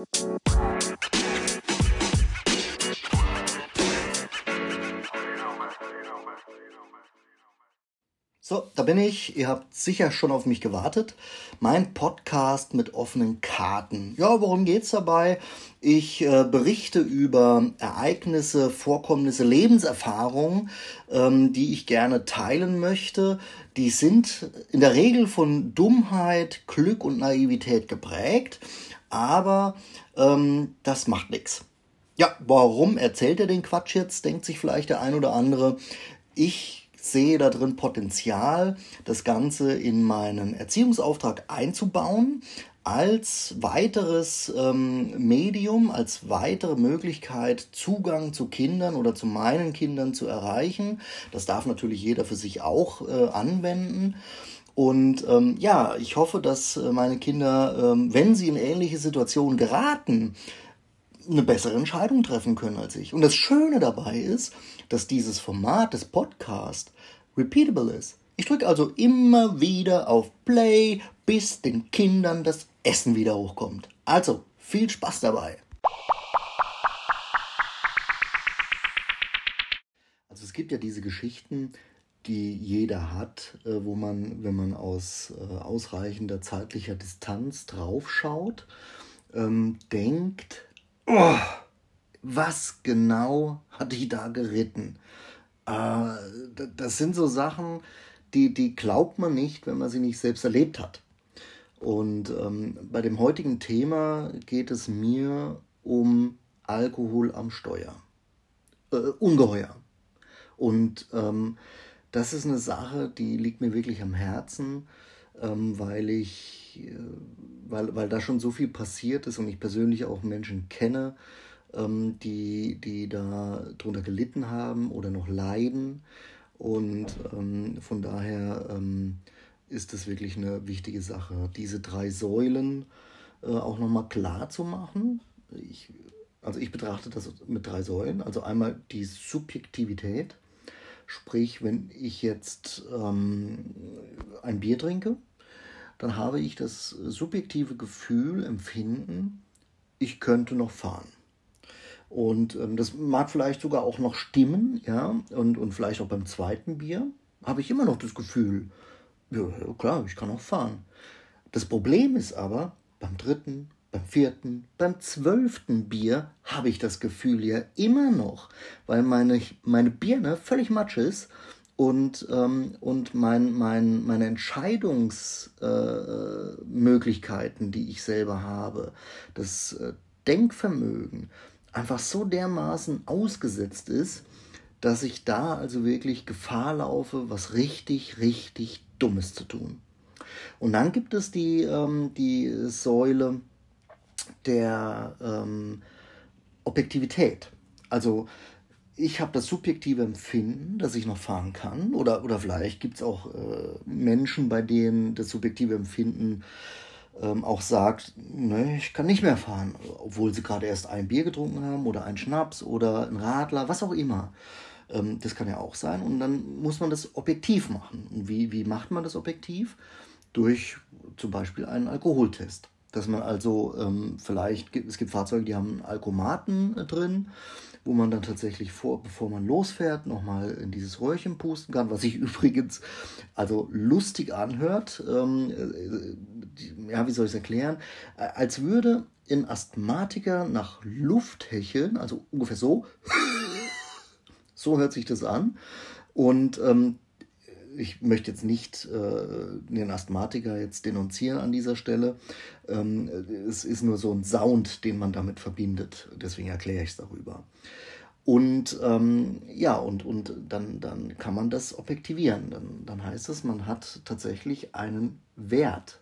Música So, da bin ich. Ihr habt sicher schon auf mich gewartet. Mein Podcast mit offenen Karten. Ja, worum geht's dabei? Ich äh, berichte über Ereignisse, Vorkommnisse, Lebenserfahrungen, ähm, die ich gerne teilen möchte. Die sind in der Regel von Dummheit, Glück und Naivität geprägt, aber ähm, das macht nichts. Ja, warum erzählt er den Quatsch jetzt, denkt sich vielleicht der ein oder andere. Ich sehe da drin Potenzial, das Ganze in meinen Erziehungsauftrag einzubauen, als weiteres ähm, Medium, als weitere Möglichkeit, Zugang zu Kindern oder zu meinen Kindern zu erreichen. Das darf natürlich jeder für sich auch äh, anwenden. Und ähm, ja, ich hoffe, dass äh, meine Kinder, ähm, wenn sie in ähnliche Situationen geraten, eine bessere Entscheidung treffen können als ich. Und das Schöne dabei ist, dass dieses Format des Podcasts repeatable ist. Ich drücke also immer wieder auf Play, bis den Kindern das Essen wieder hochkommt. Also, viel Spaß dabei. Also es gibt ja diese Geschichten, die jeder hat, äh, wo man, wenn man aus äh, ausreichender zeitlicher Distanz draufschaut, ähm, denkt, oh, was genau hat dich da geritten? Äh, das sind so Sachen, die, die glaubt man nicht, wenn man sie nicht selbst erlebt hat. Und ähm, bei dem heutigen Thema geht es mir um Alkohol am Steuer. Äh, ungeheuer. Und ähm, das ist eine Sache, die liegt mir wirklich am Herzen, ähm, weil ich, äh, weil, weil da schon so viel passiert ist und ich persönlich auch Menschen kenne, ähm, die, die da drunter gelitten haben oder noch leiden. Und ähm, von daher ähm, ist es wirklich eine wichtige Sache, diese drei Säulen äh, auch nochmal klar zu machen. Ich, also ich betrachte das mit drei Säulen. Also einmal die Subjektivität, sprich, wenn ich jetzt ähm, ein Bier trinke, dann habe ich das subjektive Gefühl, Empfinden, ich könnte noch fahren. Und ähm, das mag vielleicht sogar auch noch stimmen, ja, und, und vielleicht auch beim zweiten Bier habe ich immer noch das Gefühl, ja, klar, ich kann auch fahren. Das Problem ist aber, beim dritten, beim vierten, beim zwölften Bier habe ich das Gefühl ja immer noch, weil meine, meine Birne völlig matsch ist und, ähm, und mein, mein, meine Entscheidungsmöglichkeiten, äh, die ich selber habe, das äh, Denkvermögen, einfach so dermaßen ausgesetzt ist, dass ich da also wirklich Gefahr laufe, was richtig, richtig Dummes zu tun. Und dann gibt es die, ähm, die Säule der ähm, Objektivität. Also ich habe das subjektive Empfinden, dass ich noch fahren kann. Oder, oder vielleicht gibt es auch äh, Menschen, bei denen das subjektive Empfinden ähm, auch sagt, ne, ich kann nicht mehr fahren, obwohl sie gerade erst ein Bier getrunken haben oder einen Schnaps oder einen Radler, was auch immer. Ähm, das kann ja auch sein. Und dann muss man das objektiv machen. Und wie, wie macht man das objektiv? Durch zum Beispiel einen Alkoholtest. Dass man also ähm, vielleicht, es gibt Fahrzeuge, die haben Alkomaten äh, drin wo man dann tatsächlich vor, bevor man losfährt, nochmal in dieses Röhrchen pusten kann, was sich übrigens also lustig anhört. Ähm, äh, ja, wie soll ich es erklären? Äh, als würde ein Asthmatiker nach Luft hecheln, also ungefähr so. so hört sich das an. Und ähm, ich möchte jetzt nicht äh, den Asthmatiker jetzt denunzieren an dieser Stelle. Ähm, es ist nur so ein Sound, den man damit verbindet. Deswegen erkläre ich es darüber. Und ähm, ja, und, und dann, dann kann man das objektivieren. Dann, dann heißt es, man hat tatsächlich einen Wert,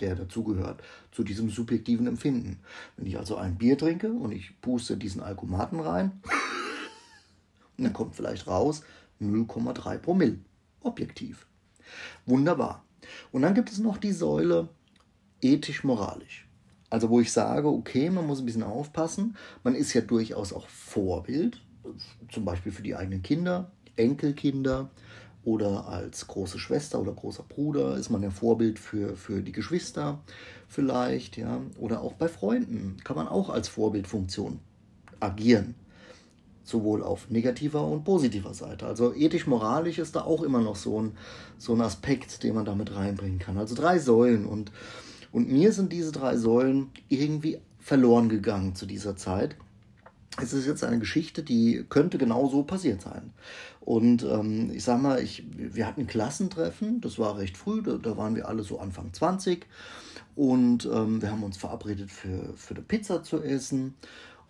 der dazugehört, zu diesem subjektiven Empfinden. Wenn ich also ein Bier trinke und ich puste diesen Alkomaten rein, dann kommt vielleicht raus 0,3 Promille objektiv. Wunderbar. Und dann gibt es noch die Säule ethisch-moralisch. Also wo ich sage, okay, man muss ein bisschen aufpassen. Man ist ja durchaus auch Vorbild, zum Beispiel für die eigenen Kinder, Enkelkinder, oder als große Schwester oder großer Bruder ist man ja Vorbild für, für die Geschwister vielleicht, ja, oder auch bei Freunden kann man auch als Vorbildfunktion agieren, sowohl auf negativer und positiver Seite. Also ethisch-moralisch ist da auch immer noch so ein, so ein Aspekt, den man damit reinbringen kann. Also drei Säulen und, und mir sind diese drei Säulen irgendwie verloren gegangen zu dieser Zeit es ist jetzt eine Geschichte, die könnte genau so passiert sein. Und ähm, ich sag mal, ich, wir hatten Klassentreffen, das war recht früh, da, da waren wir alle so Anfang 20 und ähm, wir haben uns verabredet für, für eine Pizza zu essen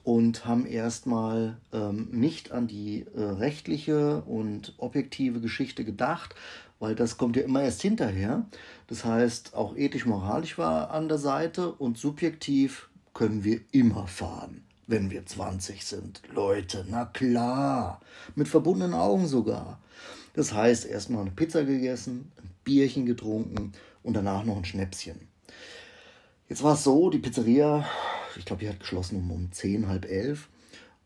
und haben erstmal ähm, nicht an die äh, rechtliche und objektive Geschichte gedacht, weil das kommt ja immer erst hinterher. Das heißt, auch ethisch-moralisch war an der Seite und subjektiv können wir immer fahren wenn wir 20 sind. Leute, na klar, mit verbundenen Augen sogar. Das heißt, erstmal eine Pizza gegessen, ein Bierchen getrunken und danach noch ein Schnäpschen. Jetzt war es so, die Pizzeria, ich glaube, die hat geschlossen um, um 10, halb elf.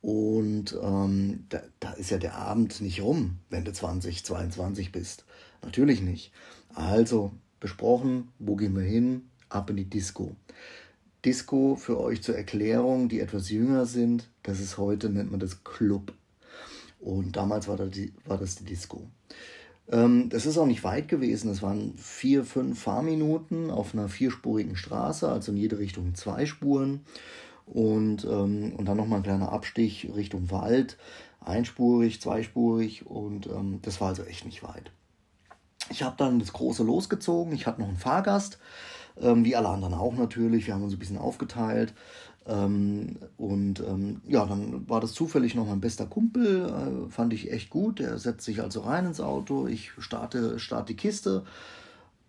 Und ähm, da, da ist ja der Abend nicht rum, wenn du 20, 22 bist. Natürlich nicht. Also besprochen, wo gehen wir hin? Ab in die Disco. Disco für euch zur Erklärung, die etwas jünger sind, das ist heute, nennt man das Club. Und damals war das die, war das die Disco. Ähm, das ist auch nicht weit gewesen. Es waren vier, fünf Fahrminuten auf einer vierspurigen Straße, also in jede Richtung zwei Spuren. Und, ähm, und dann nochmal ein kleiner Abstich Richtung Wald, einspurig, zweispurig. Und ähm, das war also echt nicht weit. Ich habe dann das Große losgezogen. Ich hatte noch einen Fahrgast ähm, wie alle anderen auch natürlich. Wir haben uns ein bisschen aufgeteilt. Ähm, und ähm, ja, dann war das zufällig noch mein bester Kumpel, äh, fand ich echt gut. Der setzt sich also rein ins Auto, ich starte, starte die Kiste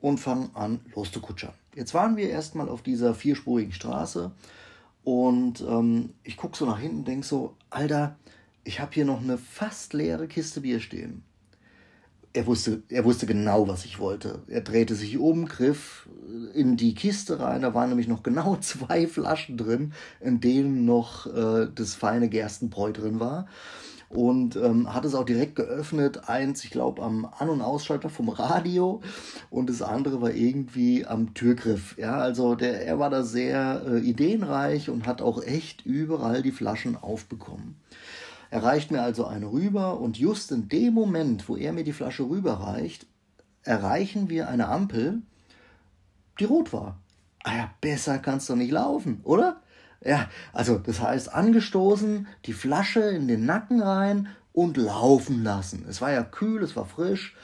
und fange an loszukutschern. Jetzt waren wir erstmal auf dieser vierspurigen Straße und ähm, ich gucke so nach hinten und denke so, Alter, ich habe hier noch eine fast leere Kiste Bier stehen er wusste, er wusste genau, was ich wollte. Er drehte sich um, griff in die Kiste rein. Da waren nämlich noch genau zwei Flaschen drin, in denen noch äh, das feine Gerstenbräu drin war. Und ähm, hat es auch direkt geöffnet. Eins, ich glaube, am An- und Ausschalter vom Radio und das andere war irgendwie am Türgriff. Ja, also der, er war da sehr äh, ideenreich und hat auch echt überall die Flaschen aufbekommen. Er reicht mir also eine rüber und just in dem Moment, wo er mir die Flasche rüberreicht, erreichen wir eine Ampel, die rot war. Ah ja, besser kannst du nicht laufen, oder? Ja, also das heißt angestoßen, die Flasche in den Nacken rein und laufen lassen. Es war ja kühl, es war frisch.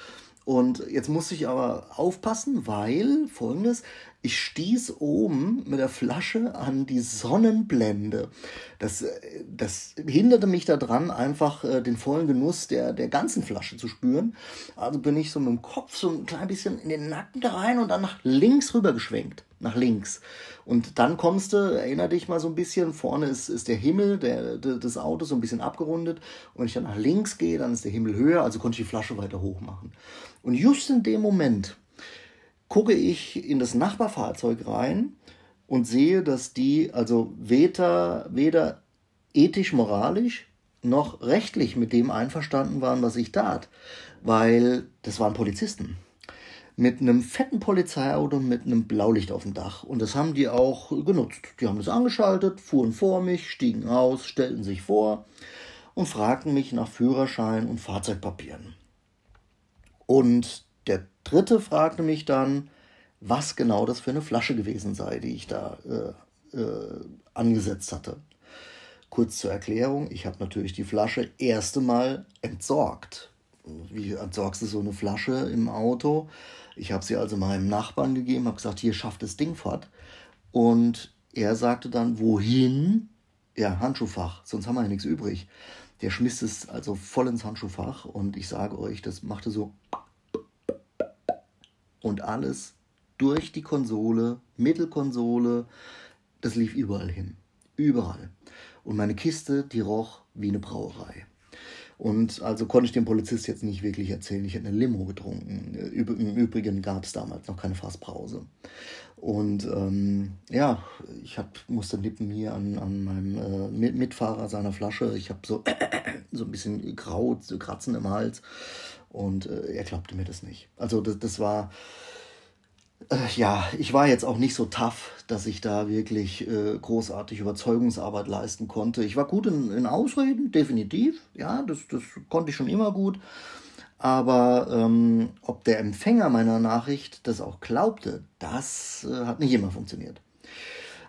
Und jetzt musste ich aber aufpassen, weil folgendes, ich stieß oben mit der Flasche an die Sonnenblende. Das, das hinderte mich daran, einfach äh, den vollen Genuss der, der ganzen Flasche zu spüren. Also bin ich so mit dem Kopf so ein klein bisschen in den Nacken da rein und dann nach links rüber geschwenkt. Nach links. Und dann kommst du, erinner dich mal so ein bisschen, vorne ist, ist der Himmel der, der, des Autos so ein bisschen abgerundet. Und wenn ich dann nach links gehe, dann ist der Himmel höher, also konnte ich die Flasche weiter hoch machen. Und just in dem Moment, gucke ich in das Nachbarfahrzeug rein und sehe, dass die also weder, weder ethisch, moralisch noch rechtlich mit dem einverstanden waren, was ich tat, weil das waren Polizisten mit einem fetten Polizeiauto mit einem Blaulicht auf dem Dach. Und das haben die auch genutzt. Die haben das angeschaltet, fuhren vor mich, stiegen aus, stellten sich vor und fragten mich nach Führerschein und Fahrzeugpapieren. Und der dritte fragte mich dann, was genau das für eine Flasche gewesen sei, die ich da äh, äh, angesetzt hatte. Kurz zur Erklärung, ich habe natürlich die Flasche erste Mal entsorgt. Wie entsorgst du so eine Flasche im Auto? Ich habe sie also meinem Nachbarn gegeben, habe gesagt, hier schafft das Ding fort. Und er sagte dann, wohin? Ja, Handschuhfach, sonst haben wir ja nichts übrig. Der schmiss es also voll ins Handschuhfach und ich sage euch, das machte so und alles durch die Konsole, Mittelkonsole, das lief überall hin. Überall. Und meine Kiste, die roch wie eine Brauerei. Und also konnte ich dem Polizist jetzt nicht wirklich erzählen, ich hätte eine Limo getrunken. Im Übrigen gab es damals noch keine Fasspause. Und ähm, ja, ich hab, musste nippen hier an, an meinem äh, Mitfahrer seiner Flasche. Ich habe so so ein bisschen grau, so Kratzen im Hals. Und äh, er glaubte mir das nicht. Also das, das war, äh, ja, ich war jetzt auch nicht so tough, dass ich da wirklich äh, großartig Überzeugungsarbeit leisten konnte. Ich war gut in, in Ausreden, definitiv. Ja, das, das konnte ich schon immer gut. Aber ähm, ob der Empfänger meiner Nachricht das auch glaubte, das äh, hat nicht immer funktioniert.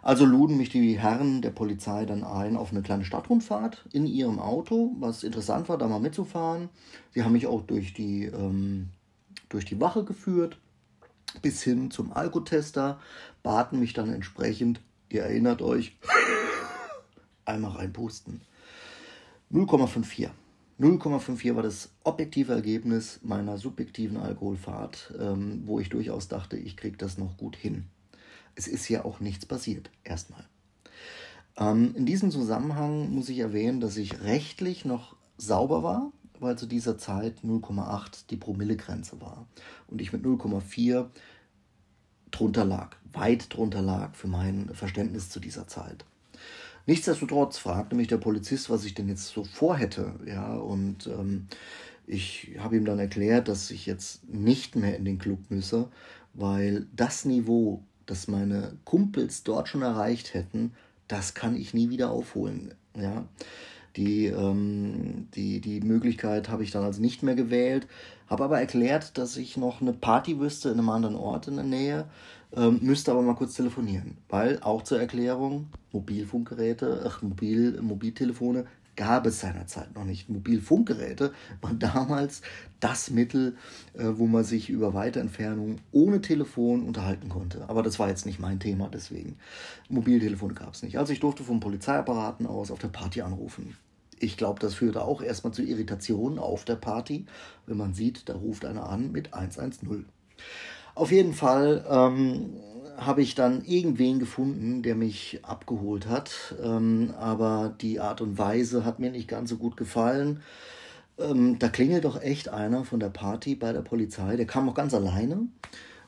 Also luden mich die Herren der Polizei dann ein auf eine kleine Stadtrundfahrt in ihrem Auto, was interessant war, da mal mitzufahren. Sie haben mich auch durch die, ähm, durch die Wache geführt, bis hin zum Alkotester, baten mich dann entsprechend, ihr erinnert euch, einmal reinpusten. 0,54. 0,54 war das objektive Ergebnis meiner subjektiven Alkoholfahrt, ähm, wo ich durchaus dachte, ich kriege das noch gut hin es ist ja auch nichts passiert, erstmal. Ähm, in diesem Zusammenhang muss ich erwähnen, dass ich rechtlich noch sauber war, weil zu dieser Zeit 0,8 die Promillegrenze war und ich mit 0,4 drunter lag, weit drunter lag für mein Verständnis zu dieser Zeit. Nichtsdestotrotz fragte mich der Polizist, was ich denn jetzt so vorhätte, ja, und ähm, ich habe ihm dann erklärt, dass ich jetzt nicht mehr in den Club müsse, weil das Niveau das meine Kumpels dort schon erreicht hätten, das kann ich nie wieder aufholen. Ja? Die, ähm, die, die Möglichkeit habe ich dann also nicht mehr gewählt, habe aber erklärt, dass ich noch eine Party wüsste in einem anderen Ort in der Nähe, ähm, müsste aber mal kurz telefonieren, weil auch zur Erklärung, Mobilfunkgeräte, ach, Mobil, Mobiltelefone gab es seinerzeit noch nicht. Mobilfunkgeräte waren damals das Mittel, äh, wo man sich über weite Entfernungen ohne Telefon unterhalten konnte. Aber das war jetzt nicht mein Thema, deswegen. Mobiltelefone gab es nicht. Also ich durfte vom Polizeiapparaten aus auf der Party anrufen. Ich glaube, das führte auch erstmal zu Irritationen auf der Party, wenn man sieht, da ruft einer an mit 110. Auf jeden Fall ähm, habe ich dann irgendwen gefunden, der mich abgeholt hat. Ähm, aber die Art und Weise hat mir nicht ganz so gut gefallen. Ähm, da klingelt doch echt einer von der Party bei der Polizei. Der kam auch ganz alleine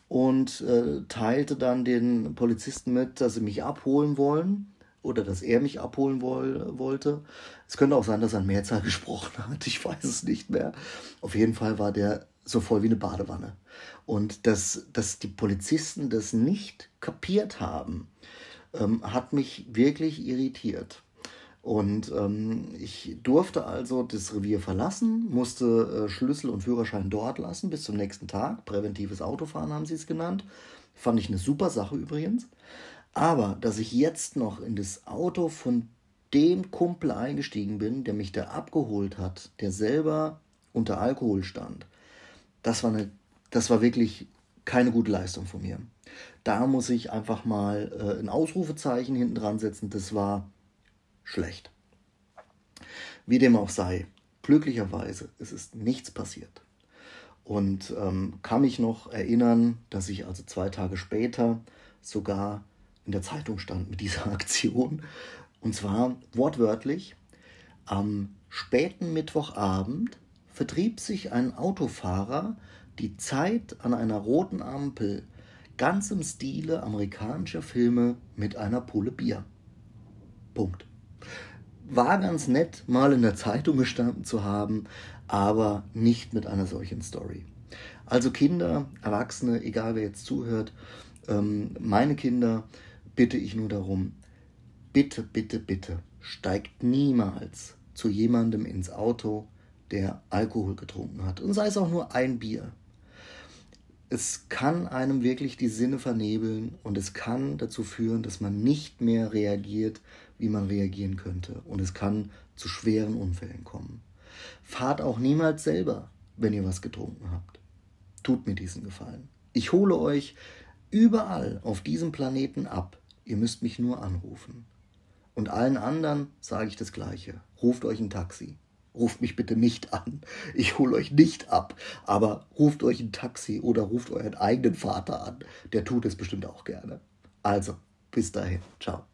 und äh, teilte dann den Polizisten mit, dass sie mich abholen wollen oder dass er mich abholen woll, wollte. Es könnte auch sein, dass er in Mehrzahl gesprochen hat. Ich weiß es nicht mehr. Auf jeden Fall war der so voll wie eine Badewanne. Und dass, dass die Polizisten das nicht kapiert haben, ähm, hat mich wirklich irritiert. Und ähm, ich durfte also das Revier verlassen, musste äh, Schlüssel und Führerschein dort lassen bis zum nächsten Tag. Präventives Autofahren haben sie es genannt. Fand ich eine super Sache übrigens. Aber dass ich jetzt noch in das Auto von dem Kumpel eingestiegen bin, der mich da abgeholt hat, der selber unter Alkohol stand, das war, eine, das war wirklich keine gute Leistung von mir. Da muss ich einfach mal äh, ein Ausrufezeichen hinten dran setzen. Das war schlecht. Wie dem auch sei, glücklicherweise es ist nichts passiert. Und ähm, kann mich noch erinnern, dass ich also zwei Tage später sogar in der Zeitung stand mit dieser Aktion. Und zwar wortwörtlich, am späten Mittwochabend vertrieb sich ein Autofahrer die Zeit an einer roten Ampel ganz im Stile amerikanischer Filme mit einer Pulle Bier. Punkt. War ganz nett, mal in der Zeitung gestanden zu haben, aber nicht mit einer solchen Story. Also Kinder, Erwachsene, egal wer jetzt zuhört, ähm, meine Kinder bitte ich nur darum, bitte, bitte, bitte, steigt niemals zu jemandem ins Auto, der Alkohol getrunken hat. Und sei es auch nur ein Bier. Es kann einem wirklich die Sinne vernebeln und es kann dazu führen, dass man nicht mehr reagiert, wie man reagieren könnte. Und es kann zu schweren Unfällen kommen. Fahrt auch niemals selber, wenn ihr was getrunken habt. Tut mir diesen Gefallen. Ich hole euch überall auf diesem Planeten ab. Ihr müsst mich nur anrufen. Und allen anderen sage ich das Gleiche. Ruft euch ein Taxi ruft mich bitte nicht an. Ich hole euch nicht ab. Aber ruft euch ein Taxi oder ruft euren eigenen Vater an. Der tut es bestimmt auch gerne. Also, bis dahin. Ciao.